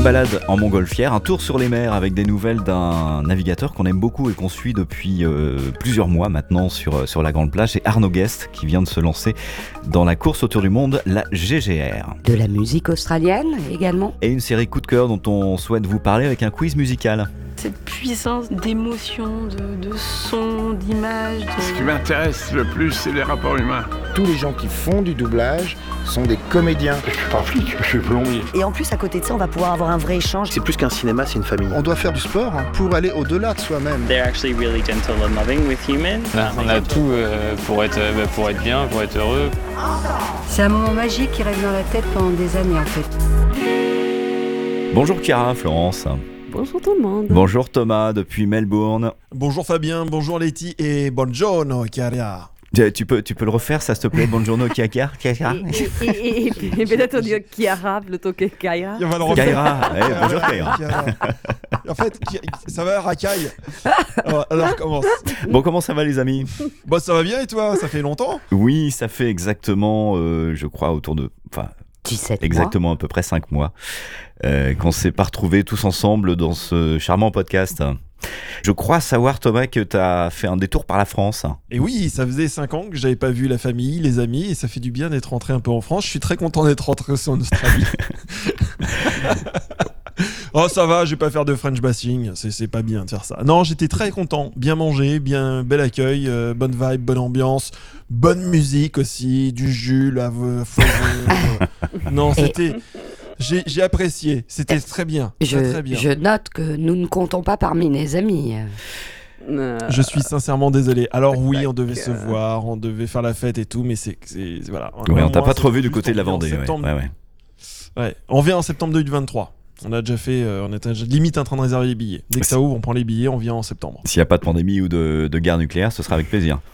Bonne balade en montgolfière, un tour sur les mers avec des nouvelles d'un navigateur qu'on aime beaucoup et qu'on suit depuis euh, plusieurs mois maintenant sur, euh, sur la Grande Plage. C'est Arnaud Guest qui vient de se lancer dans la course autour du monde, la GGR. De la musique australienne également. Et une série coup de cœur dont on souhaite vous parler avec un quiz musical. Cette puissance d'émotion, de, de son, d'image. de- Ce qui m'intéresse le plus, c'est les rapports humains. Tous les gens qui font du doublage sont des comédiens. Je suis pas flic, je suis plombier. Et en plus, à côté de ça, on va pouvoir avoir un vrai échange. C'est plus qu'un cinéma, c'est une famille. On doit faire du sport hein, pour aller au-delà de soi-même. They're actually really gentle and loving with humans. On a tout euh, pour, être, euh, pour être bien, pour être heureux. C'est un moment magique qui reste dans la tête pendant des années en fait. Bonjour Chiara, Florence. Bonjour tout le monde. Bonjour Thomas depuis Melbourne. Bonjour Fabien, bonjour Letty et buongiorno Chiara. Tu tu peux, tu peux le refaire, ça s'il te plaît Buongiorno Chiara Chiara Et, et- et- et peut-être on dit Kiara plutôt que Kaira. On va le refaire. Kaira, eh, bonjour Kaira. Chiara. En fait, ça va racaille. Alors, alors commence. Bon, comment ça va les amis? Bon, ça va bien et toi? Ça fait longtemps? Oui, ça fait exactement, euh, je crois, autour de... Enfin, 17 mois. exactement à peu près 5 mois euh, qu'on s'est pas retrouvés tous ensemble dans ce charmant podcast. Je crois savoir Thomas que tu as fait un détour par la France. Et oui, ça faisait 5 ans que j'avais pas vu la famille, les amis, et ça fait du bien d'être rentré un peu en France. Je suis très content d'être rentré aussi en Australie. oh, ça va, je vais pas faire de French bashing, c'est c'est pas bien de faire ça. Non, j'étais très content, bien mangé, bien bel accueil, euh, bonne vibe, bonne ambiance, bonne musique aussi, du Fogo, euh, Non, c'était. J'ai j'ai apprécié, c'était très bien. Très, Je, très bien. je note que nous ne comptons pas parmi les amis. Euh, Je suis sincèrement désolé. Alors oui, on devait se voir, on devait faire la fête et tout, mais c'est c'est- voilà. Ouais, on t'a pas trop vu du côté de la Vendée. ouais. septembre. Ouais, ouais. Ouais, on vient en septembre 2023. On a déjà fait, euh, on était limite en train de réserver les billets. Dès que ça ouvre, on prend les billets, on vient en septembre. S'il n'y a pas de pandémie ou de, de guerre nucléaire, ce sera avec plaisir.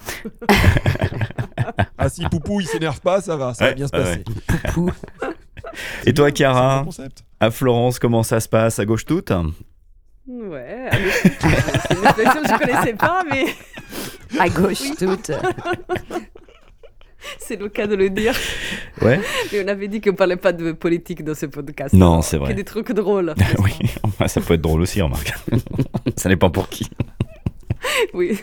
Ah si Poupou il s'énerve pas, ça va, ça Ouais, va bien se ouais, passer. Poupou. Et toi, Chiara, à Florence, comment ça se passe? À gauche toute? Ouais, allez. c'est une expression que je connaissais pas, mais À gauche toute. c'est le cas de le dire. Ouais. Mais on avait dit qu'on parlait pas de politique dans ce podcast. Non, c'est vrai. Que des trucs drôles. oui, enfin, ça peut être drôle aussi, remarque. ça dépend pour qui. Oui,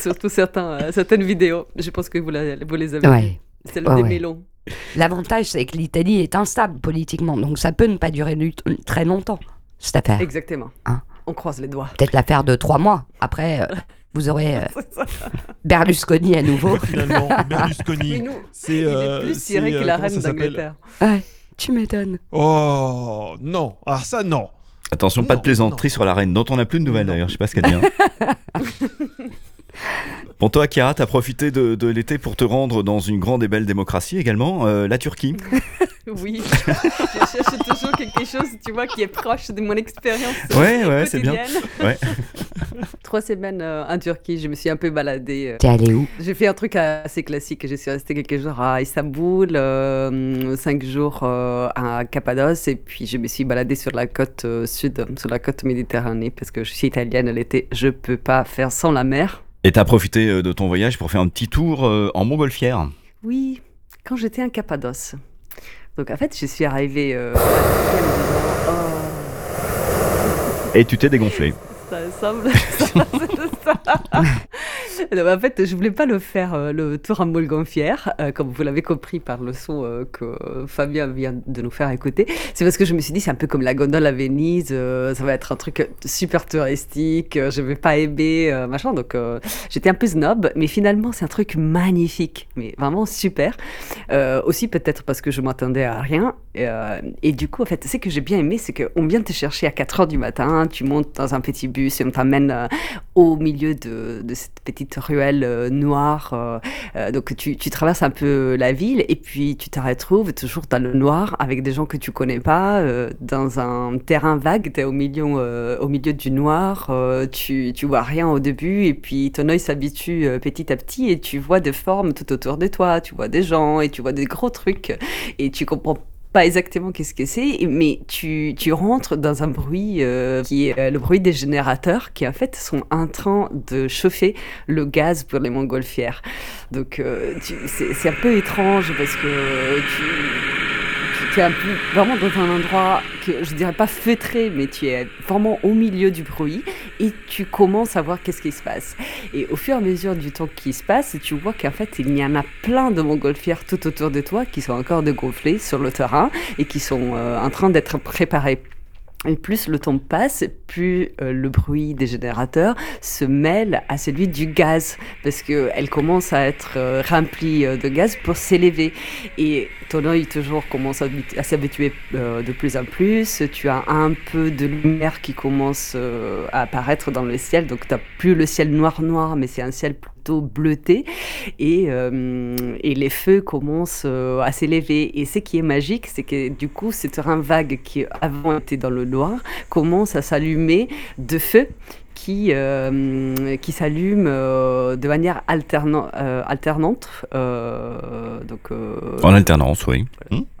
surtout certains, euh, certaines vidéos. Je pense que vous, la- vous les avez vues. Ouais. Celle Ouais, des ouais. mélons. L'avantage, c'est que l'Italie est instable politiquement, donc ça peut ne pas durer du- très longtemps, cette affaire. Exactement. Hein. On croise les doigts. Peut-être l'affaire de trois mois. Après, euh, vous aurez euh. Berlusconi à nouveau. Finalement, Mais Berlusconi. nous, C'est il euh, est plus c'est, tiré euh, que la comment ça reine s'appelle d'Angleterre. Ouais, tu m'étonnes. Oh non, ah ça non. Attention, pas de plaisanterie sur la reine, dont on n'a plus de nouvelles d'ailleurs, je sais pas ce qu'elle devient. Bon, toi, Chiara, t'as profité de, de l'été pour te rendre dans une grande et belle démocratie également, euh, la Turquie. Oui, je cherche toujours quelque chose, tu vois, qui est proche de mon expérience Ouais, ouais, c'est bien. Ouais. Trois semaines euh, en Turquie, je me suis un peu baladée. euh. T'es allé où? J'ai fait un truc assez classique. Je suis restée quelques jours à Istanbul, euh, cinq jours euh, à Cappadoce, et puis je me suis baladée sur la côte euh, sud, sur la côte méditerranée, parce que je suis italienne. L'été, je peux pas faire sans la mer. Et t'as profité euh, de ton voyage pour faire un petit tour euh, en montgolfière. Oui, quand j'étais en Cappadoce. Donc en fait, je suis arrivée euh, Oh, Et tu t'es dégonflé. Ça semble. ça, c'est en fait, je voulais pas le faire euh, le tour en montgolfière, euh, comme vous l'avez compris par le son euh, que Fabien vient de nous faire écouter. C'est parce que je me suis dit, c'est un peu comme la gondole à Venise, ça va être un truc super touristique, je vais pas aimer, machin. Donc j'étais un peu snob, mais finalement, c'est un truc magnifique, mais vraiment super. Aussi, peut-être parce que je m'attendais à rien. Et, et du coup, en fait, ce que j'ai bien aimé, c'est qu'on vient te chercher à 4 heures du matin, tu montes dans un petit bus et on t'amène au milieu de, de cette petite ruelle euh, noire. euh, euh, donc, tu, tu traverses un peu la ville et puis tu te retrouves toujours dans le noir avec des gens que tu connais pas, dans un terrain vague. Tu es au milieu, au milieu du noir, tu, tu vois rien au début et puis ton œil s'habitue petit à petit et tu vois des formes tout autour de toi, tu vois des gens et tu vois des gros trucs et tu comprends pas exactement qu'est-ce que c'est, mais tu, tu rentres dans un bruit euh, qui est euh, le bruit des générateurs qui en fait sont en train de chauffer le gaz pour les montgolfières. Donc euh, c'est un peu étrange parce que tu, tu es un vraiment dans un endroit que je dirais pas feutré, mais tu es vraiment au milieu du bruit et tu commences à voir qu'est-ce qui se passe. Et au fur et à mesure du temps qui se passe, tu vois qu'en fait, il y en a plein de montgolfières tout autour de toi qui sont encore dégonflées sur le terrain et qui sont euh, en train d'être préparées et plus le temps passe, plus euh, le bruit des générateurs se mêle à celui du gaz, parce qu'elle commence à être euh, remplie euh, de gaz pour s'élever. Et ton œil toujours commence à, s'habituer de plus en plus. Tu as un peu de lumière qui commence à apparaître dans le ciel, donc tu n'as plus le ciel noir-noir, mais c'est un ciel bleuté. Et, et les feux commencent à s'élever. Et ce qui est magique, c'est que du coup, ce terrain vague qui avant était dans le noir commence à s'allumer de feu qui, euh, qui s'allume euh, de manière alterna euh, alternante. donc, en alternance, oui.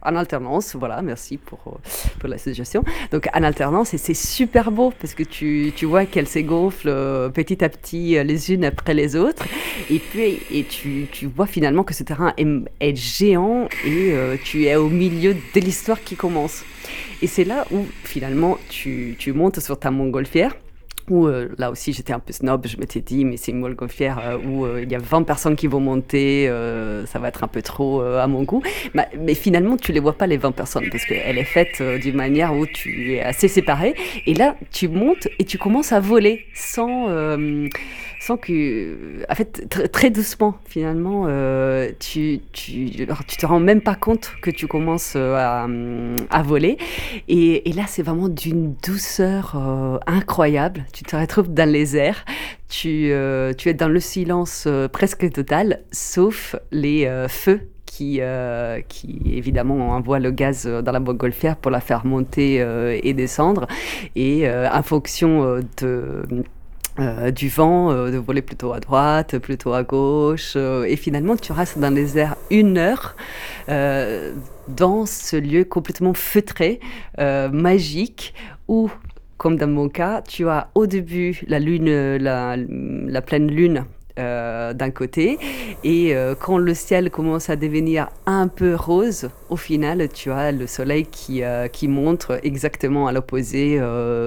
En alternance, voilà, merci pour, pour la suggestion. Donc en alternance, et c'est super beau parce que tu, tu vois qu'elles s'égonflent petit à petit les unes après les autres. Et puis et tu, tu vois finalement que ce terrain est, est géant et tu es au milieu de l'histoire qui commence. Et c'est là où finalement tu, tu montes sur ta montgolfière où euh, là aussi j'étais un peu snob, je m'étais dit mais c'est une montgolfière euh, où euh, il y a 20 personnes qui vont monter, ça va être un peu trop à mon goût. Mais, mais, finalement tu les vois pas les 20 personnes parce qu'elle est faite d'une manière où tu es assez séparé et là tu montes et tu commences à voler sans sans que, en fait, très doucement, finalement, euh, tu, tu, tu, te rends même pas compte que tu commences euh, à, à voler. Et, et là, c'est vraiment d'une douceur euh, incroyable. Tu te retrouves dans les airs. Tu, tu es dans le silence presque total, sauf les feux qui, qui évidemment envoie le gaz dans la montgolfière pour la faire monter et descendre. Et en fonction euh, du vent, euh, de voler plutôt à droite, plutôt à gauche. Euh, et finalement, tu restes dans les airs une heure dans ce lieu complètement feutré, magique, où, comme dans mon cas, tu as au début la lune, la, pleine lune euh, d'un côté. Et euh, quand le ciel commence à devenir un peu rose, au final, tu as le soleil qui, euh, qui montre exactement à l'opposé,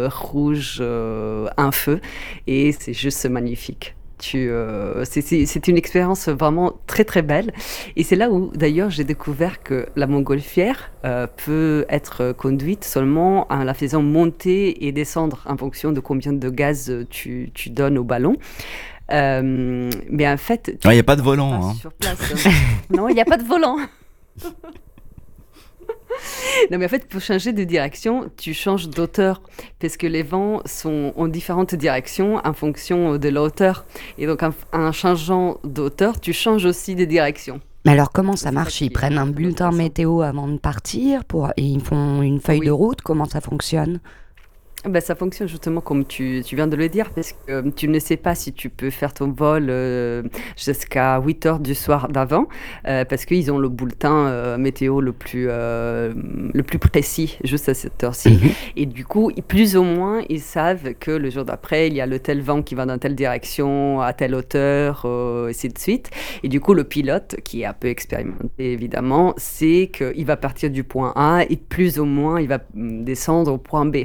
rouge, un feu. Et c'est juste magnifique. C'est une expérience vraiment très très belle. Et c'est là où d'ailleurs j'ai découvert que la montgolfière peut être conduite seulement en la faisant monter et descendre en fonction de combien de gaz tu, tu donnes au ballon. Euh, mais en fait. Il n'y a pas de volant. Hein. non, il n'y a pas de volant. non, mais en fait, pour changer de direction, tu changes d'auteur. Parce que les vents sont en différentes directions en fonction de la hauteur. Et donc, en, changeant d'auteur, tu changes aussi de direction. Mais alors, comment ça marche? Ils prennent un bulletin météo avant de partir pour... et ils font une feuille de route? Comment ça fonctionne? Ben, ça fonctionne justement comme tu, tu, viens de le dire, parce que euh, tu ne sais pas si tu peux faire ton vol euh, jusqu'à 8 heures du soir d'avant, euh, parce qu'ils ont le bulletin météo le plus, le plus précis juste à cette heure-ci. Mhm. Et du coup, plus ou moins, ils savent que le jour d'après, il y a le tel vent qui va dans telle direction, à telle hauteur, et ainsi de suite. Et du coup, le pilote, qui est un peu expérimenté évidemment, sait qu'il va partir du point A et plus ou moins, il va mm, descendre au point B.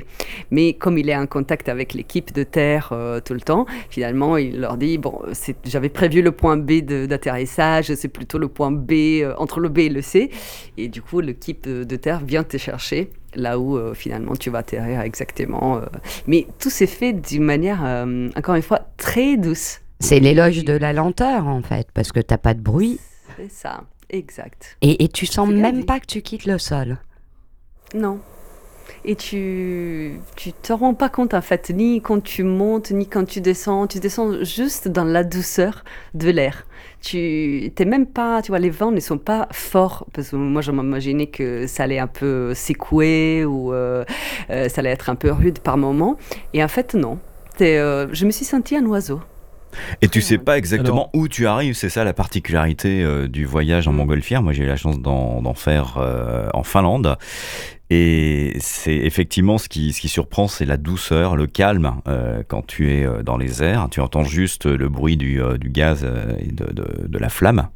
Mais comme il est en contact avec l'équipe de terre euh, tout le temps, finalement, il leur dit bon, j'avais prévu le point B d'atterrissage, c'est plutôt le point B euh, entre le B et le C, et du coup, l'équipe de, terre vient te chercher là où euh, finalement tu vas atterrir exactement. Mais tout s'est fait d'une manière, encore une fois, très douce. C'est l'éloge de la lenteur en fait, parce que t'as pas de bruit. C'est ça, exact. Et, et tu sens même pas que tu quittes le sol. Non, et tu tu te rends pas compte en fait ni quand tu montes ni quand tu descends. Tu descends juste dans la douceur de l'air. Tu t'es même pas tu vois les vents ne sont pas forts. Parce que moi je m'imaginais que ça allait un peu secouer ou euh, euh, ça allait être un peu rude par moment. Et en fait non. Euh, je me suis senti un oiseau et tu sais pas exactement où tu arrives, c'est ça la particularité du voyage en montgolfière. Moi j'ai eu la chance d'en faire en Finlande et c'est effectivement ce qui, ce qui surprend, c'est la douceur, le calme euh, quand tu es euh, dans les airs. Tu entends juste le bruit du, euh, du gaz et de, de, de, la flamme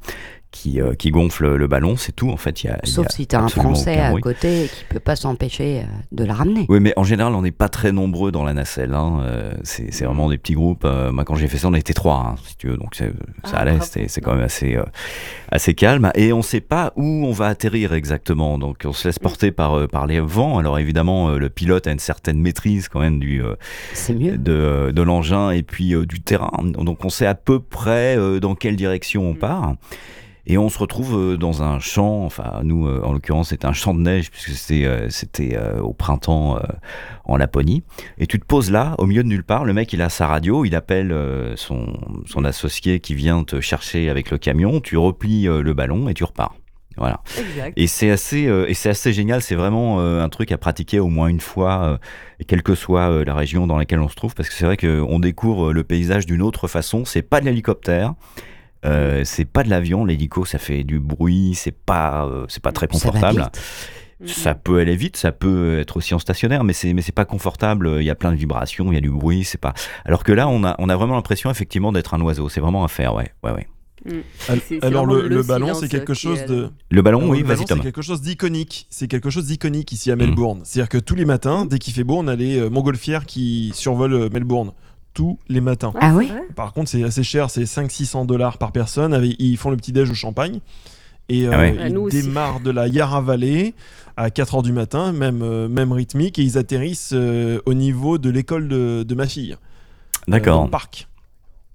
qui, euh, qui gonfle le ballon, c'est tout. En fait, il y a, il y Sauf a si t'as un absolument Français à bruit. côté qui peut pas s'empêcher euh, de la ramener. Oui, mais en général, on n'est pas très nombreux dans la nacelle. hein. Euh, c'est c'est vraiment des petits groupes. Moi, quand j'ai fait ça, on était trois, hein, si tu veux. Donc, c'est- ça Ah, allait. C'est quand même assez, euh, assez calme. Et on ne sait pas où on va atterrir exactement. Donc, on se laisse porter par, par les vents. Alors, évidemment, le pilote a une certaine maîtrise quand même du, C'est mieux. de, de l'engin et puis euh, du terrain. Donc on sait à peu près dans quelle direction on part. Et on se retrouve euh, dans un champ, enfin nous euh, en l'occurrence c'était un champ de neige puisque c'était euh, au printemps en Laponie. Et tu te poses là, au milieu de nulle part, le mec il a sa radio, il appelle son, son associé qui vient te chercher avec le camion, tu replies le ballon et tu repars. Voilà. Exact. Et c'est assez, euh, et c'est assez génial. C'est vraiment euh, un truc à pratiquer au moins une fois, euh, quelle que soit la région dans laquelle on se trouve, parce que c'est vrai qu'on découvre le paysage d'une autre façon. C'est pas de l'hélicoptère. Euh, c'est pas de l'avion, l'hélico ça fait du bruit, c'est pas, euh, c'est pas très Ça va confortable. vite. Ça peut aller vite, ça peut être aussi en stationnaire, mais c'est mais c'est pas confortable. Il y a plein de vibrations, il y a du bruit, c'est pas. Alors que là, on a on a vraiment l'impression effectivement d'être un oiseau. C'est vraiment à faire, ouais, ouais, ouais. Mm. Alors le, le ballon, c'est quelque chose de. Le ballon, Alors, oui, vas-y c'est quelque chose d'iconique. C'est quelque chose d'iconique ici à Mm. Melbourne. C'est-à-dire que tous les matins, dès qu'il fait beau, on a les euh, montgolfières qui survolent euh, Melbourne. Tous les matins. Ah oui Par contre, c'est assez cher, c'est 500-600 dollars par personne. Avec, ils font le petit-déj au champagne. Et euh, Ah ouais. Ah, ils nous aussi. démarrent de la Yarra Valley à 4h du matin, même, euh, même rythmique, et ils atterrissent euh, au niveau de l'école de, de ma fille. D'accord. au parc.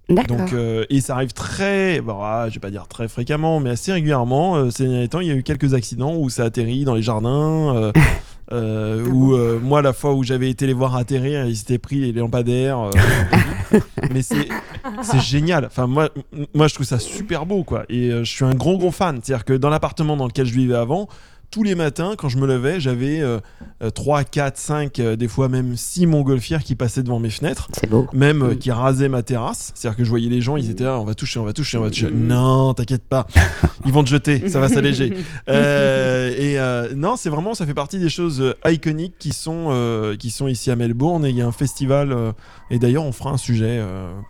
Donc, euh, et ça arrive très, bon, ah, je vais pas dire très fréquemment, mais assez régulièrement. Euh, ces derniers temps, il y a eu quelques accidents où ça atterrit dans les jardins. euh, euh, où euh, moi, la fois où j'avais été les voir atterrir, ils s'étaient pris les lampadaires. euh, mais c'est c'est génial. Enfin, moi, moi, je trouve ça super beau, quoi. Et je suis un gros, gros fan. C'est-à-dire que dans l'appartement dans lequel je vivais avant, tous les matins, quand je me levais, j'avais euh, euh, 3, 4, 5, euh, des fois même 6 montgolfières qui passaient devant mes fenêtres C'est beau. même euh, Mm. qui rasaient ma terrasse. C'est-à-dire que je voyais les gens, ils étaient là, on va toucher, on va toucher, on va toucher. Mm. Non, t'inquiète pas, ils vont te jeter, ça va s'alléger. Euh, et euh, non, c'est vraiment, ça fait partie des choses iconiques qui sont, qui sont ici à Melbourne. Et il y a un festival, et d'ailleurs, on fera un sujet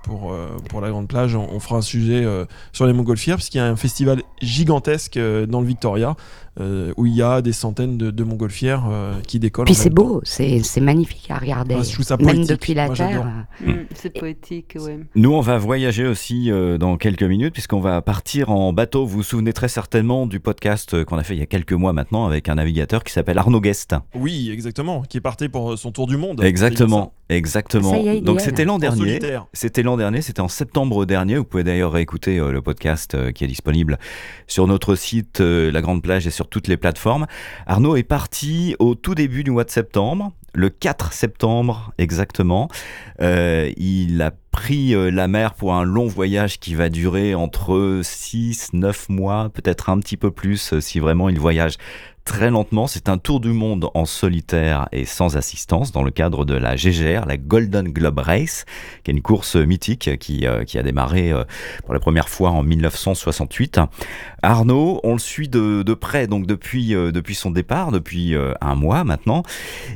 pour, pour la Grande Plage, on, on fera un sujet sur les montgolfières, puisqu'il y a un festival gigantesque dans le Victoria. Euh, où il y a des centaines de, de montgolfières euh, qui décollent. Puis c'est même beau, c'est c'est magnifique à regarder. Ah, je trouve ça Même poétique. depuis la Moi. Terre. Mm, C'est poétique, ouais. Nous, on va voyager aussi euh, dans quelques minutes, puisqu'on va partir en bateau. Vous vous souvenez très certainement du podcast qu'on a fait il y a quelques mois maintenant avec un navigateur qui s'appelle Arnaud Guest. Oui, exactement, qui est parti pour son tour du monde. Exactement, exactement. Y Donc c'était l'an dernier. C'était l'an dernier, c'était en septembre dernier. Vous pouvez d'ailleurs réécouter euh, le podcast euh, qui est disponible sur notre site euh, La Grande Plage et sur toutes les plateformes. Arnaud est parti au tout début du mois de septembre, le 4 septembre exactement. Euh, il a pris euh, la mer pour un long voyage qui va durer entre 6, 9 mois, peut-être un petit peu plus euh, si vraiment il voyage très lentement. C'est un tour du monde en solitaire et sans assistance dans le cadre de la GGR, la Golden Globe Race, qui est une course mythique qui, euh, qui a démarré euh, pour la première fois en 1968. Arnaud, on le suit de, de près, donc depuis, euh, depuis son départ, depuis un mois maintenant.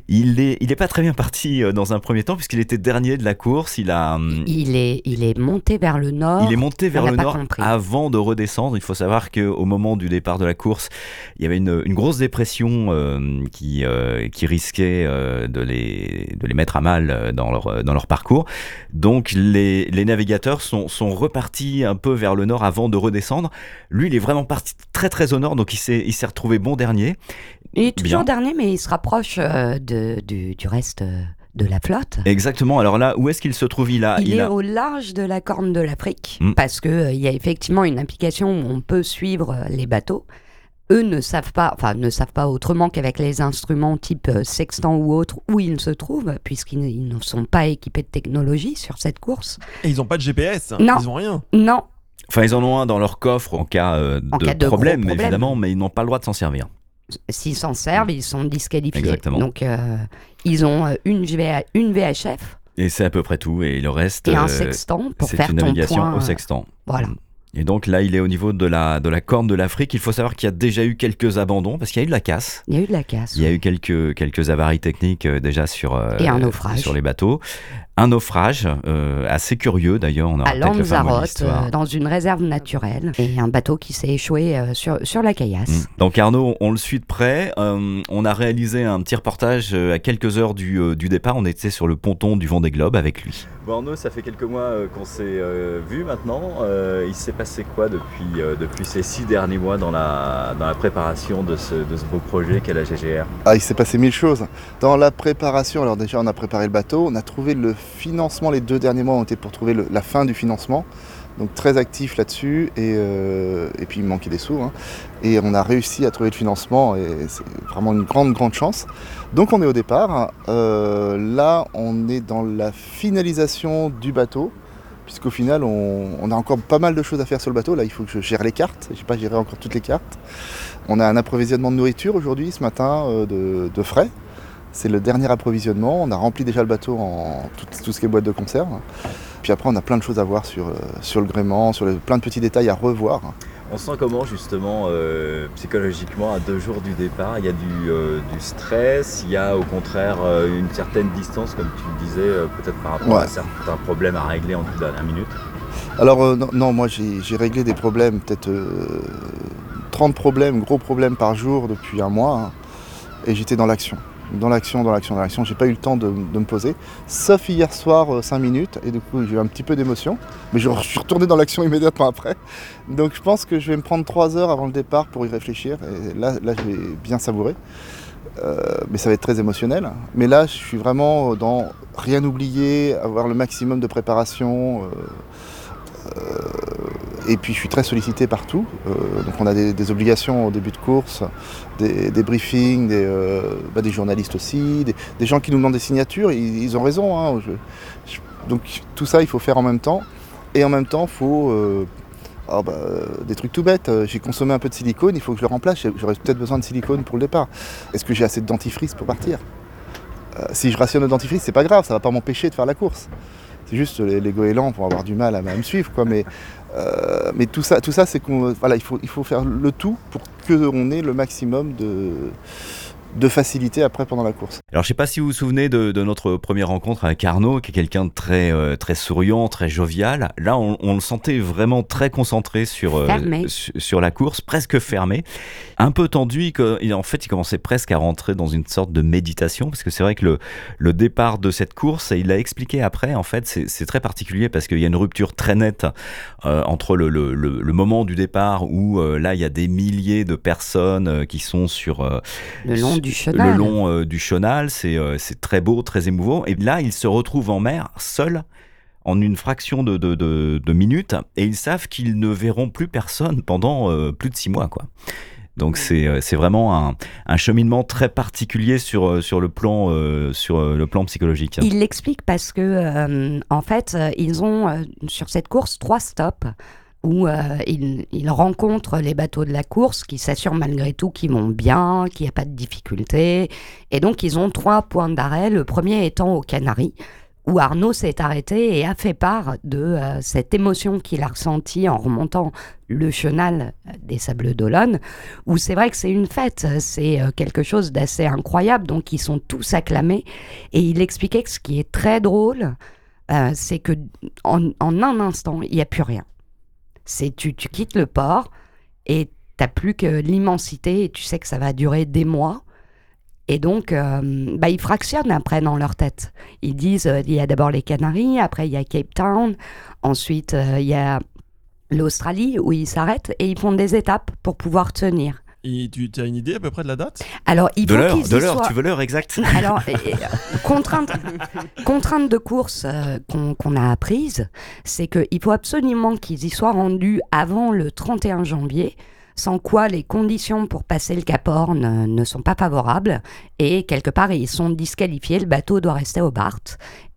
Il est, il est pas très bien parti dans un premier temps puisqu'il était dernier de la course. Il a, hum, Il est, il est monté vers le nord. il est monté vers on le nord compris. avant de redescendre. Il faut savoir qu'au moment du départ de la course, il y avait une, une grosse dépression euh, qui, euh, qui risquait euh, de, les, de les mettre à mal euh, dans leur, dans leur parcours. Donc les, les navigateurs sont, sont repartis un peu vers le nord avant de redescendre. Lui, il est vraiment parti très très au nord, donc il s'est il s'est retrouvé bon dernier. Il est toujours Bien. dernier, mais il se rapproche de, du, du reste de la flotte. Exactement. Alors là, où est-ce qu'il se trouve? Il a, il, il est a- au large de la Corne de l'Afrique, Mm. parce que euh, il y a effectivement une application où on peut suivre les bateaux. Eux ne savent pas, enfin ne savent pas autrement qu'avec les instruments type euh, sextant ou autre où ils se trouvent, puisqu'ils ne- ils ne sont pas équipés de technologie sur cette course. Et ils ont pas de GPS, Non. ils ont rien. Non, Enfin, ils en ont un dans leur coffre en cas, euh, En de, cas de gros problème, problème. évidemment, mais ils n'ont pas le droit de s'en servir. s'ils s'en servent, ils sont disqualifiés. Exactement. Donc euh, ils ont une, VH une VHF Et c'est à peu près tout. Et le reste, et un sextant pour c'est faire une ton navigation point. au sextant. Voilà. Et donc là, il est au niveau de la, de la corne de l'Afrique. Il faut savoir qu'il y a déjà eu quelques abandons parce qu'il y a eu de la casse. Il y a eu de la casse. Il y a eu quelques, quelques avaries techniques euh, déjà sur, euh, Et un naufrage. sur les bateaux. Un naufrage euh, assez curieux d'ailleurs. On aura à Lanzarote, dans une réserve naturelle, et un bateau qui s'est échoué sur, sur la caillasse. Mm. Donc Arnaud, on le suit de près. On a réalisé un petit reportage à quelques heures du, du départ. On était sur le ponton du Vendée Globe avec lui. Bon Arnaud, ça fait quelques mois euh, qu'on s'est euh, vu maintenant. Euh, il s'est passé quoi depuis, euh, depuis ces six derniers mois dans la, préparation de ce, beau projet qu'est la GGR Ah, il s'est passé mille choses. Dans la préparation, alors déjà on a préparé le bateau, on a trouvé le financement, les deux derniers mois ont été pour trouver la fin du financement. Donc très actif là-dessus et, euh, et puis il manquait des sous. hein. Et on a réussi à trouver le financement et c'est vraiment une grande grande chance. Donc on est au départ. Euh, là on est dans la finalisation du bateau puisqu'au final on, on a encore pas mal de choses à faire sur le bateau. Là il faut que je gère les cartes. Je n'ai pas géré encore toutes les cartes. On a un approvisionnement de nourriture aujourd'hui, ce matin, euh, de, de frais. C'est le dernier approvisionnement. On a rempli déjà le bateau en tout, tout ce qui est boîte de conserve. Puis après, on a plein de choses à voir sur, euh, sur le gréement, sur le- plein de petits détails à revoir. On sent comment justement euh, psychologiquement à deux jours du départ Il y a du, euh, du stress, il y a au contraire euh, une certaine distance, comme tu le disais, peut-être par rapport Ouais. à certains problèmes à régler en toute dernière minute. Alors non, non, moi j'ai réglé des problèmes, peut-être euh, 30 problèmes, gros problèmes par jour depuis un mois. hein. et j'étais dans l'action. Dans l'action, dans l'action, dans l'action. J'ai pas eu le temps de, me poser. Sauf hier soir, 5 minutes. Et du coup, j'ai eu un petit peu d'émotion. Mais je suis retourné dans l'action immédiatement après. Donc je pense que je vais me prendre 3 heures avant le départ pour y réfléchir. Et là, là je vais bien savourer. Euh, mais ça va être très émotionnel. Mais là, je suis vraiment dans rien oublier, avoir le maximum de préparation. euh, euh, et puis je suis très sollicité partout. Euh, donc on a des, obligations au début de course, des, briefings, des, euh, bah, des journalistes aussi, des, gens qui nous demandent des signatures. Ils, ont raison. hein. Donc tout ça, il faut faire en même temps. Et en même temps, il faut euh, ah bah, des trucs tout bêtes. J'ai consommé un peu de silicone, il faut que je le remplace. J'aurais peut-être besoin de silicone pour le départ. Est-ce que j'ai assez de dentifrice pour partir? Si je rationne le dentifrice, c'est pas grave, ça va pas m'empêcher de faire la course. C'est juste les, les goélands vont avoir du mal à, à me suivre, quoi. Mais, euh, mais tout ça, tout ça c'est qu'on voilà, il faut, il faut faire le tout pour qu'on ait le maximum de, de facilité après pendant la course. Alors je sais pas si vous vous souvenez de, de notre première rencontre avec Arnaud, qui est quelqu'un de très, euh, très souriant, très jovial. Là, on, on le sentait vraiment très concentré sur, euh, sur la course, presque fermé, un peu tendu. il en fait, il commençait presque à rentrer dans une sorte de méditation, parce que c'est vrai que le, le départ de cette course, et il l'a expliqué après, en fait, c'est très particulier parce qu'il y a une rupture très nette euh, entre le, le- le- le moment du départ où euh, là, il y a des milliers de personnes euh, qui sont sur... euh, Le long sur- du chenal. Le long euh, du chenal, c'est euh, c'est très beau, très émouvant. Et là, ils se retrouvent en mer, seuls, en une fraction de, de, de- de minutes, et ils savent qu'ils ne verront plus personne pendant euh, plus de six mois, quoi. Donc c'est vraiment un, un cheminement très particulier sur, sur, le, plan, euh, sur le plan psychologique. Il l'explique parce que, euh, en fait, ils ont sur cette course trois stops où euh, ils rencontrent les bateaux de la course qui s'assurent malgré tout qu'ils vont bien, qu'il n'y a pas de difficultés. Et donc, ils ont trois points d'arrêt. Le premier étant aux Canaries, où Arnaud s'est arrêté et a fait part de euh, cette émotion qu'il a ressentie en remontant le chenal des Sables d'Olonne, où c'est vrai que c'est une fête, c'est euh, quelque chose d'assez incroyable, donc ils sont tous acclamés. Et il expliquait que ce qui est très drôle, euh, c'est que en un instant, il n'y a plus rien. C'est tu, tu quittes le port et t'as plus que l'immensité et tu sais que ça va durer des mois. Et donc, euh, bah, ils fractionnent après dans leur tête. Ils disent, euh, il y a d'abord les Canaries, après il y a Cape Town, ensuite euh, il y a l'Australie où ils s'arrêtent et ils font des étapes pour pouvoir tenir. Et tu as une idée à peu près de la date? Alors, il De faut l'heure, qu'ils de y l'heure, soient- tu veux l'heure exacte? Alors, contrainte, contrainte de course euh, qu'on qu'on a apprise, c'est qu'il faut absolument qu'ils y soient rendus avant le 31 janvier, sans quoi les conditions pour passer le Cap Horn euh, ne sont pas favorables, et quelque part ils sont disqualifiés, le bateau doit rester au BART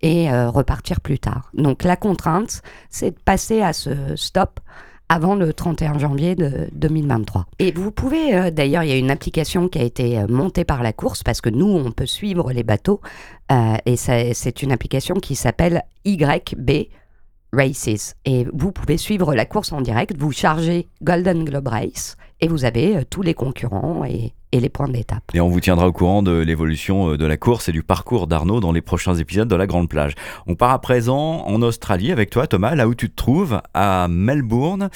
et euh, repartir plus tard. Donc la contrainte, c'est de passer à ce stop avant le 31 janvier de 2023. Et vous pouvez, euh, d'ailleurs, il y a une application qui a été euh, montée par la course parce que nous, on peut suivre les bateaux euh, et c'est une application qui s'appelle YB Races. Et vous pouvez suivre la course en direct, vous chargez Golden Globe Race et vous avez tous les concurrents et, et les points d'étape. Et on vous tiendra au courant de l'évolution euh, de la course et du parcours d'Arnaud dans les prochains épisodes de la Grande Plage. On part à présent en Australie avec toi Thomas, là où tu te trouves, à Melbourne.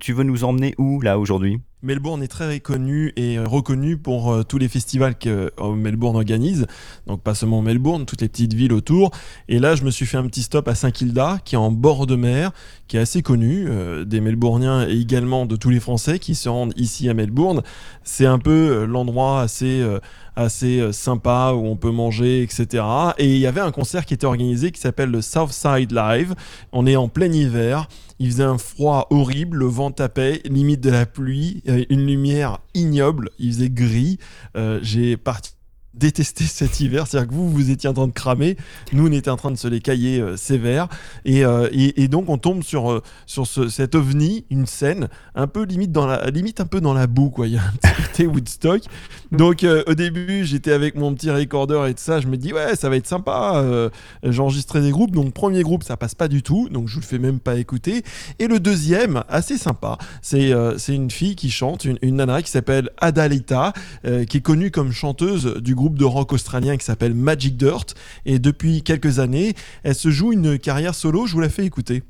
Tu veux nous emmener où là aujourd'hui? Melbourne est très connu et reconnu pour euh, tous les festivals que euh, Melbourne organise. Donc pas seulement Melbourne, toutes les petites villes autour. Et là, je me suis fait un petit stop à Saint-Kilda, qui est en bord de mer, qui est assez connu euh, des Melbourniens et également de tous les Français qui se rendent ici à Melbourne. C'est un peu l'endroit assez assez sympa où on peut manger, etc. Et il y avait un concert qui était organisé qui s'appelle le Southside Live. On est en plein hiver. Il faisait un froid horrible, le vent tapait, limite de la pluie, une lumière ignoble, il faisait gris. Euh, j'ai parti détesté cet hiver. C'est-à-dire que vous, vous étiez en train de cramer, nous, on était en train de se les cailler euh, sévère. Euh, et, et, donc, on tombe sur, euh, sur ce, cet ovni, une scène, un peu limite, dans la, limite un peu dans la boue, quoi. Il y a un petit côté Woodstock. Donc, au début, j'étais avec mon petit recorder et tout ça. Je me dis, ouais, ça va être sympa. J'enregistrais des groupes. Donc, premier groupe, ça passe pas du tout. Donc, je vous le fais même pas écouter. Et le deuxième, assez sympa, c'est c'est une fille qui chante, une, une nana qui s'appelle Adalita, qui est connue comme chanteuse du groupe de rock australien qui s'appelle Magic Dirt. Et depuis quelques années, elle se joue une carrière solo. Je vous la fais écouter.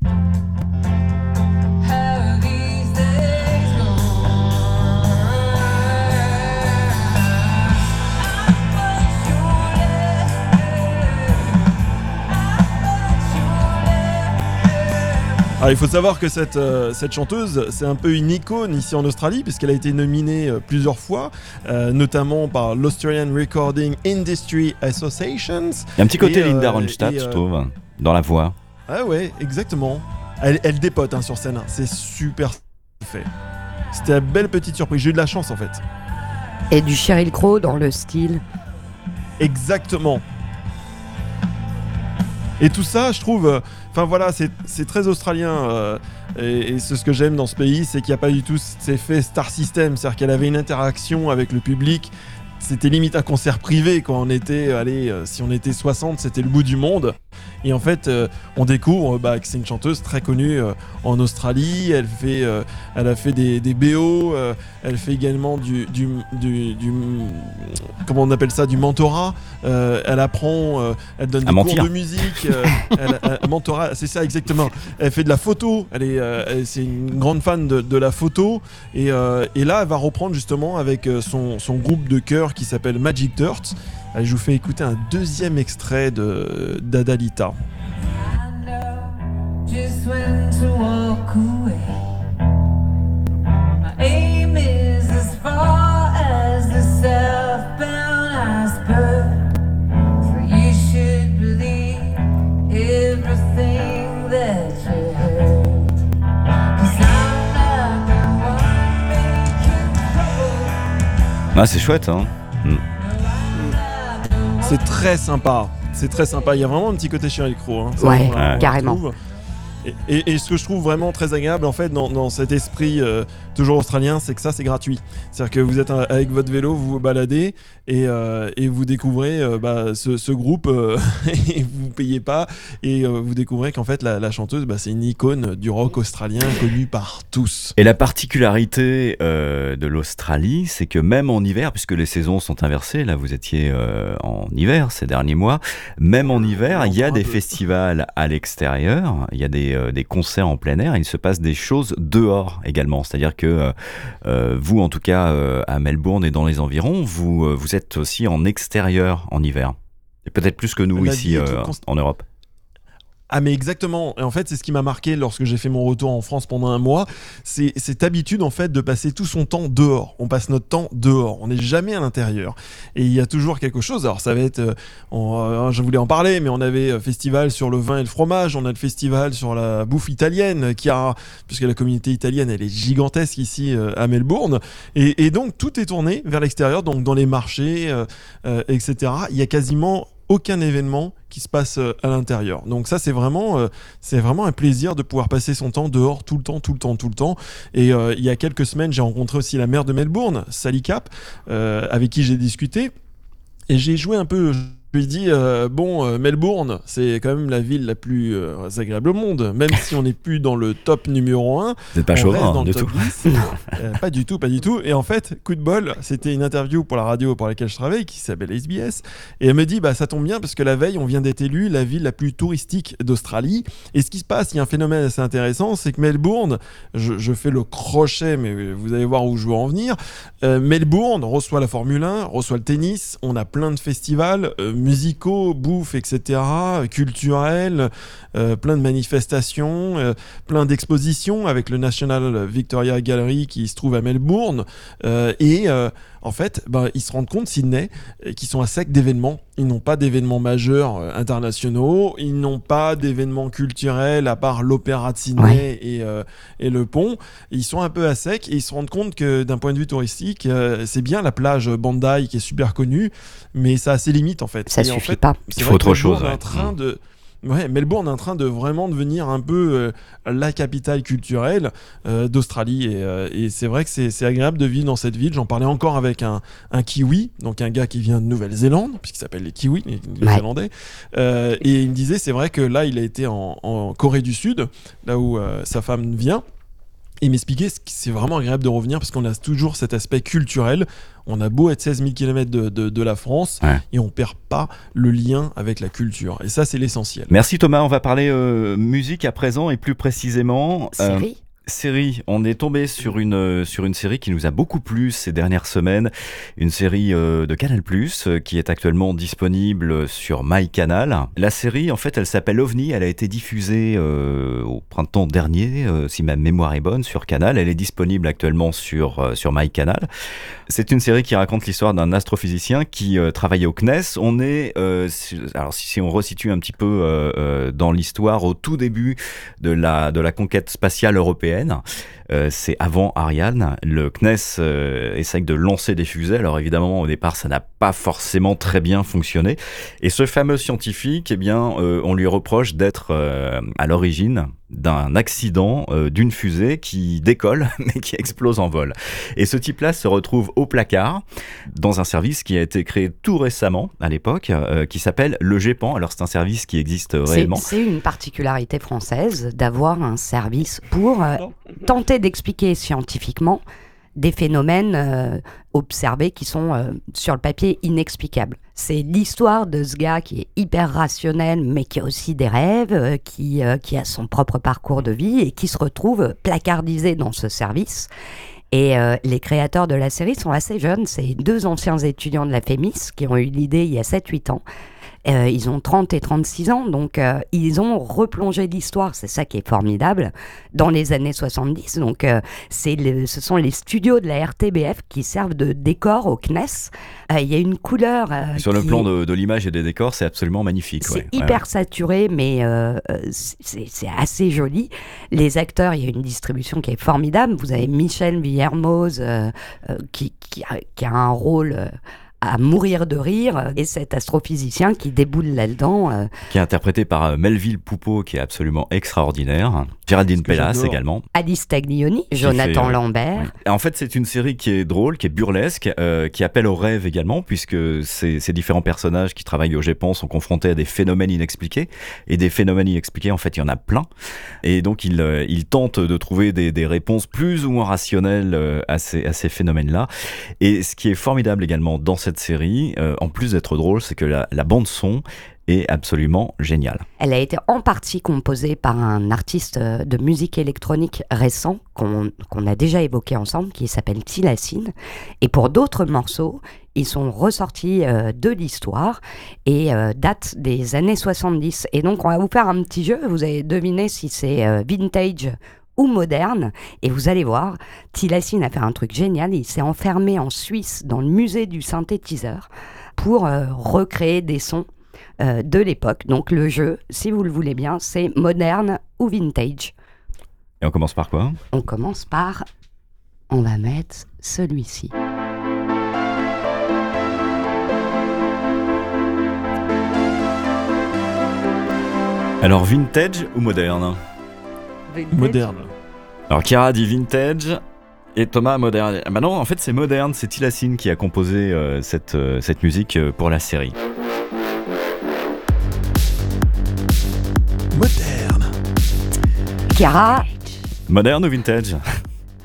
Alors, il faut savoir que cette, euh, cette chanteuse, c'est un peu une icône ici en Australie, puisqu'elle a été nominée euh, plusieurs fois, euh, notamment par l'Australian Recording Industry Associations. Il y a un petit côté Linda Ronstadt, je trouve, dans la voix. Ah ouais, exactement. Elle, elle dépote hein, sur scène, c'est super fait. C'était une belle petite surprise, j'ai eu de la chance en fait. Et du Sheryl Crow dans le style. Exactement. Et tout ça, je trouve, Enfin voilà, c'est très australien. Euh, et, c'est ce que j'aime dans ce pays, c'est qu'il n'y a pas du tout cet effet star system. C'est-à-dire qu'elle avait une interaction avec le public. C'était limite un concert privé quand on était, allez, euh, si on était 60, c'était le bout du monde. Et en fait, euh, on découvre bah, que c'est une chanteuse très connue euh, en Australie. Elle, fait, euh, elle a fait des, des BO. elle fait également du, du, du, Comment on appelle ça Du mentorat. elle apprend. elle donne des cours de musique. elle, mentorat, c'est ça exactement. Elle fait de la photo. Elle est, c'est une grande fan de, de la photo. Et, et, là, elle va reprendre justement avec son, son groupe de chœur qui s'appelle Magic Dirt. Je vous fais écouter un deuxième extrait de d'Adalita. Ah, c'est chouette, hein. Mm. C'est très sympa. C'est très sympa. Il y a vraiment un petit côté chien Crow. Hein. ouais, carrément. Et, ce que je trouve vraiment très agréable en fait dans, cet esprit euh, toujours australien, c'est que ça c'est gratuit. C'est-à-dire que vous êtes avec votre vélo, vous vous baladez et, euh, vous découvrez euh, bah, ce, groupe et vous payez pas et vous découvrez qu'en fait la, chanteuse bah, c'est une icône du rock australien connue par tous. Et la particularité de l'Australie, c'est que même en hiver, puisque les saisons sont inversées, là vous étiez en hiver ces derniers mois, même en hiver, il y a des festivals à l'extérieur, il y a des euh, des, concerts en plein air, il se passe des choses dehors également. C'est-à-dire que euh, euh, vous, en tout cas, à Melbourne et dans les environs, vous, vous êtes aussi en extérieur en hiver. Et peut-être plus que nous ici en Europe. Ah mais exactement. Et en fait, c'est ce qui m'a marqué lorsque j'ai fait mon retour en France pendant un mois. C'est cette habitude en fait de passer tout son temps dehors. On passe notre temps dehors. On n'est jamais à l'intérieur. Et il y a toujours quelque chose. Alors ça va être, euh, euh, je voulais en parler, mais on avait un festival sur le vin et le fromage. On a le festival sur la bouffe italienne qui a, puisque la communauté italienne elle est gigantesque ici euh, à Melbourne. Et, donc tout est tourné vers l'extérieur, donc dans les marchés, etc. Il y a quasiment aucun événement qui se passe euh, à l'intérieur. Donc ça c'est vraiment euh, c'est vraiment un plaisir de pouvoir passer son temps dehors tout le temps tout le temps tout le temps. Et euh, il y a quelques semaines j'ai rencontré aussi la maire de Melbourne, Sally Cap, avec qui j'ai discuté et j'ai joué un peu Lui dis euh, bon, euh, Melbourne, c'est quand même la ville la plus euh, agréable au monde, même si on n'est plus dans le top numéro 1. Vous n'êtes pas chauvin hein, du tout. 10. Euh, pas du tout, pas du tout. Et en fait, coup de bol, c'était une interview pour la radio pour laquelle je travaille qui s'appelle SBS. Et elle me dit bah ça tombe bien parce que la veille, on vient d'être élu la ville la plus touristique d'Australie. Et ce qui se passe, il y a un phénomène assez intéressant, c'est que Melbourne, je, je fais le crochet, mais vous allez voir où je veux en venir. Melbourne reçoit la Formule 1, reçoit le tennis. On a plein de festivals musicaux, bouffe, etc., culturels, euh, plein de manifestations, euh, plein d'expositions avec le National Victoria Gallery qui se trouve à Melbourne. Euh, et euh, en fait, ben, ils se rendent compte, Sydney, euh, qu'ils sont à sec d'événements. Ils n'ont pas d'événements majeurs euh, internationaux, ils n'ont pas d'événements culturels à part l'opéra de Sydney et, euh, et le pont. Ils sont un peu à sec et ils se rendent compte que d'un point de vue touristique, euh, c'est bien la plage Bandai qui est super connue, mais ça a ses limites en fait. Ça Et en suffit fait, pas. c'est Il faut autre chose, en train Mm. de Ouais, Melbourne est en train de vraiment devenir un peu euh, la capitale culturelle euh, d'Australie. Et, euh, et c'est vrai que c'est agréable de vivre dans cette ville. J'en parlais encore avec un, un Kiwi, donc un gars qui vient de Nouvelle-Zélande, puisqu'il s'appelle les Kiwis, les Néo-Zélandais. Et il me disait, c'est vrai que là, il a été en, en Corée du Sud, là où sa femme vient. Il m'expliquait que c'est vraiment agréable de revenir parce qu'on a toujours cet aspect culturel. On a beau être 16 000 km de, de- de la France Ouais. et on perd pas le lien avec la culture. Et ça, c'est l'essentiel. Merci Thomas, on va parler euh, musique à présent et plus précisément euh, Série série. On est tombé sur une sur une série qui nous a beaucoup plu ces dernières semaines, une série euh, de Canal+ euh, qui est actuellement disponible sur MyCanal. La série en fait, elle s'appelle OVNI, elle a été diffusée euh, au printemps dernier si ma mémoire est bonne sur Canal, elle est disponible actuellement sur euh, sur MyCanal. C'est une série qui raconte l'histoire d'un astrophysicien qui travaillait au CNES. On est, alors si, si on resitue un petit peu dans l'histoire, au tout début de la, de la conquête spatiale européenne, européenne euh, c'est avant Ariane. Le CNES euh, essaye de lancer des fusées. Alors évidemment, au départ, ça n'a pas forcément très bien fonctionné. Et ce fameux scientifique, eh bien, euh, on lui reproche d'être euh, à l'origine d'un accident euh, d'une fusée qui décolle mais qui explose en vol. Et ce type-là se retrouve au placard dans un service qui a été créé tout récemment à l'époque, euh, qui s'appelle le GEPAN. Alors c'est un service qui existe réellement. c'est une particularité française d'avoir un service pour euh, d'expliquer scientifiquement des phénomènes euh, observés qui sont euh, sur le papier inexplicables. C'est l'histoire de ce gars qui est hyper rationnel, mais qui a aussi des rêves, euh, qui, a son propre parcours de vie et qui se retrouve placardisé dans ce service. Et les créateurs de la série sont assez jeunes. C'est deux anciens étudiants de la FEMIS qui ont eu l'idée il y a 7-8 ans. Euh, ils ont 30 et 36 ans, donc euh, ils ont replongé l'histoire, c'est ça qui est formidable, dans les années 70. Donc euh, le- ce sont les studios de la RTBF qui servent de décor au CNES. Euh, Il y a une couleur... Sur le plan est- de, de l'image et des décors, c'est absolument magnifique. c'est ouais. hyper Ouais. saturé, mais c'est assez joli. Les acteurs, il y a une distribution qui est formidable. Vous avez Michel Villermoz qui, qui a, qui a un rôle à mourir de rire, euh, et cet astrophysicien qui déboule là-dedans. euh, Qui est interprété par euh, Melville Poupeau, qui est absolument extraordinaire. Géraldine Pellas également. Alice Taglioni, Jonathan fait, euh, Lambert. Oui. En fait, c'est une série qui est drôle, qui est burlesque, euh, qui appelle au rêve également, puisque ces, ces différents personnages qui travaillent au GEPAN sont confrontés à des phénomènes inexpliqués. Et des phénomènes inexpliqués, en fait, il y en a plein. Et donc, ils, euh, ils tentent de trouver des, des réponses plus ou moins rationnelles euh, à ces, à ces phénomènes-là. Et ce qui est formidable également dans cette série, euh, en plus d'être drôle, c'est que la, la bande-son est absolument géniale. Elle a été en partie composée par un artiste euh, de musique électronique récent qu'on a déjà évoqué ensemble, qui s'appelle Tilacine. Et pour d'autres morceaux, ils sont ressortis euh, de l'histoire et datent des années 70. Et donc, on va vous faire un petit jeu. Vous allez deviner si c'est vintage ou moderne. Et vous allez voir, Tilacine a fait un truc génial. Il s'est enfermé en Suisse dans le musée du synthétiseur pour euh, recréer des sons euh, de l'époque. Donc le jeu, si vous le voulez bien, c'est moderne ou vintage. Et on commence par quoi? On commence par... On va mettre celui-ci. Alors, vintage ou moderne? Moderne. Alors Kira dit vintage et Thomas moderne. Ah bah non, en fait c'est moderne, c'est Tilacine qui a composé euh, euh, cette, musique euh, pour la série. Moderne. Kira Moderne ou vintage?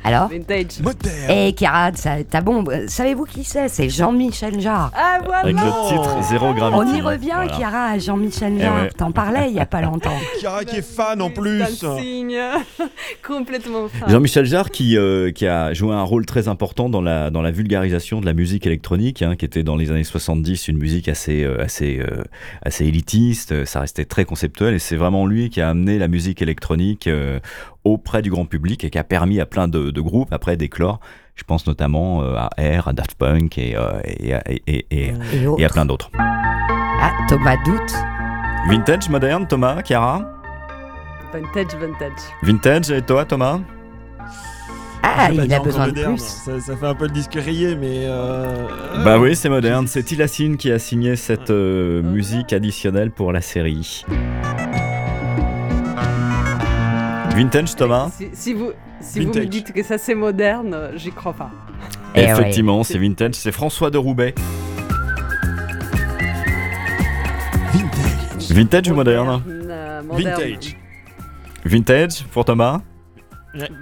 Alors Vintage. Moderne. Eh ça- t'as bon, savez-vous qui c'est? C'est Jean-Michel Jarre. Ah voilà Avec le titre Zéro Gravity. On y revient, Voilà. Chiara, à Jean-Michel Eh Jarre. ouais. T'en parlais il y a pas longtemps. Chiara qui est fan en plus. Signe. Complètement fan. Jean-Michel Jarre qui, euh, qui a joué un rôle très important dans la, dans la vulgarisation de la musique électronique, hein, qui était dans les années 70 une musique assez, euh, assez, euh, assez élitiste, ça restait très conceptuel et c'est vraiment lui qui a amené la musique électronique euh, auprès du grand public et qui a permis à plein de, de groupes après d'éclore. Je pense notamment euh, à Air, à Daft Punk et, euh, et, à- et, et- et- Et et à plein d'autres. Ah, Thomas Doute. Vintage, moderne, Thomas, Chiara? Vintage, vintage. Vintage et toi, Thomas? Ah, il dit a besoin de moderne. plus. Ça, ça fait un peu le disque rayé, mais. euh, Bah oui, c'est moderne. C'est Tilassine qui a signé cette euh, musique additionnelle pour la série. Vintage, Thomas Si, si vous, si vous me dites que ça c'est moderne, j'y crois pas. Eh ouais. Effectivement, c'est vintage. C'est François de Roubaix. Vintage. Vintage ou moderne euh, moderne. Vintage. Vintage pour Thomas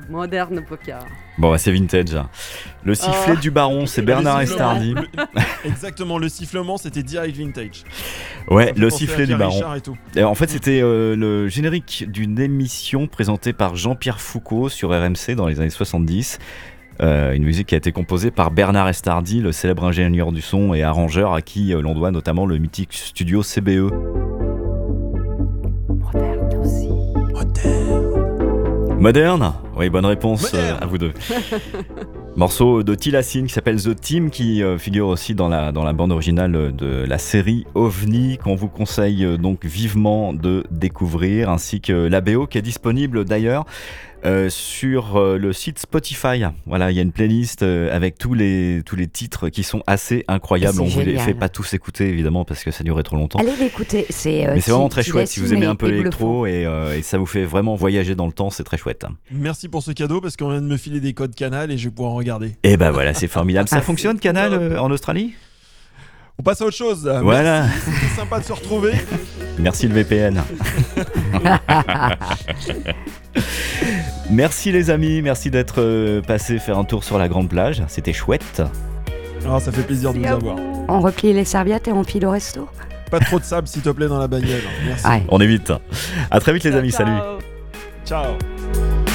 Moderne pour Chiara. Bon, bah, c'est vintage. Le sifflet Oh. du baron, c'est Bernard Le Estardi. le- Exactement, le sifflement, c'était direct vintage. Ouais, le sifflet du baron. Et tout. Et en fait, c'était euh, le générique d'une émission présentée par Jean-Pierre Foucault sur RMC dans les années 70. Euh, une musique qui a été composée par Bernard Estardi, le célèbre ingénieur du son et arrangeur à qui euh, l'on doit notamment le mythique studio. CBE. Moderne Oui, bonne réponse euh, à vous deux. Morceau de Tilassine qui s'appelle The Team, qui euh, figure aussi dans la, dans la bande originale de la série OVNI, qu'on vous conseille euh, donc vivement de découvrir, ainsi que la BO qui est disponible d'ailleurs euh, sur euh, le site Spotify. Voilà, il y a une playlist euh, avec tous les, tous les titres qui sont assez incroyables. On vous les fait pas tous écouter évidemment parce que ça durerait trop longtemps. Allez l'écouter, c'est. euh, Mais c'est vraiment très chouette si vous aimez un peu l'électro et, euh, et ça vous fait vraiment voyager dans le temps, c'est très chouette. Merci pour ce cadeau parce qu'on vient de me filer des codes canal et je vais pouvoir en regarder. Et ben voilà, c'est formidable. Ça Ah, fonctionne, Canal, euh, en Australie? On passe à autre chose. là. Voilà. C'était sympa de se retrouver. Merci le VPN. merci les amis, merci d'être euh, passés faire un tour sur la grande plage. C'était chouette. Ah, ça fait plaisir de vous avoir. On replie les serviettes et on file au resto Pas trop de sable s'il te plaît dans la bagnole. Merci. Ouais. On est vite. À très vite les amis, Ciao, salut. Ciao.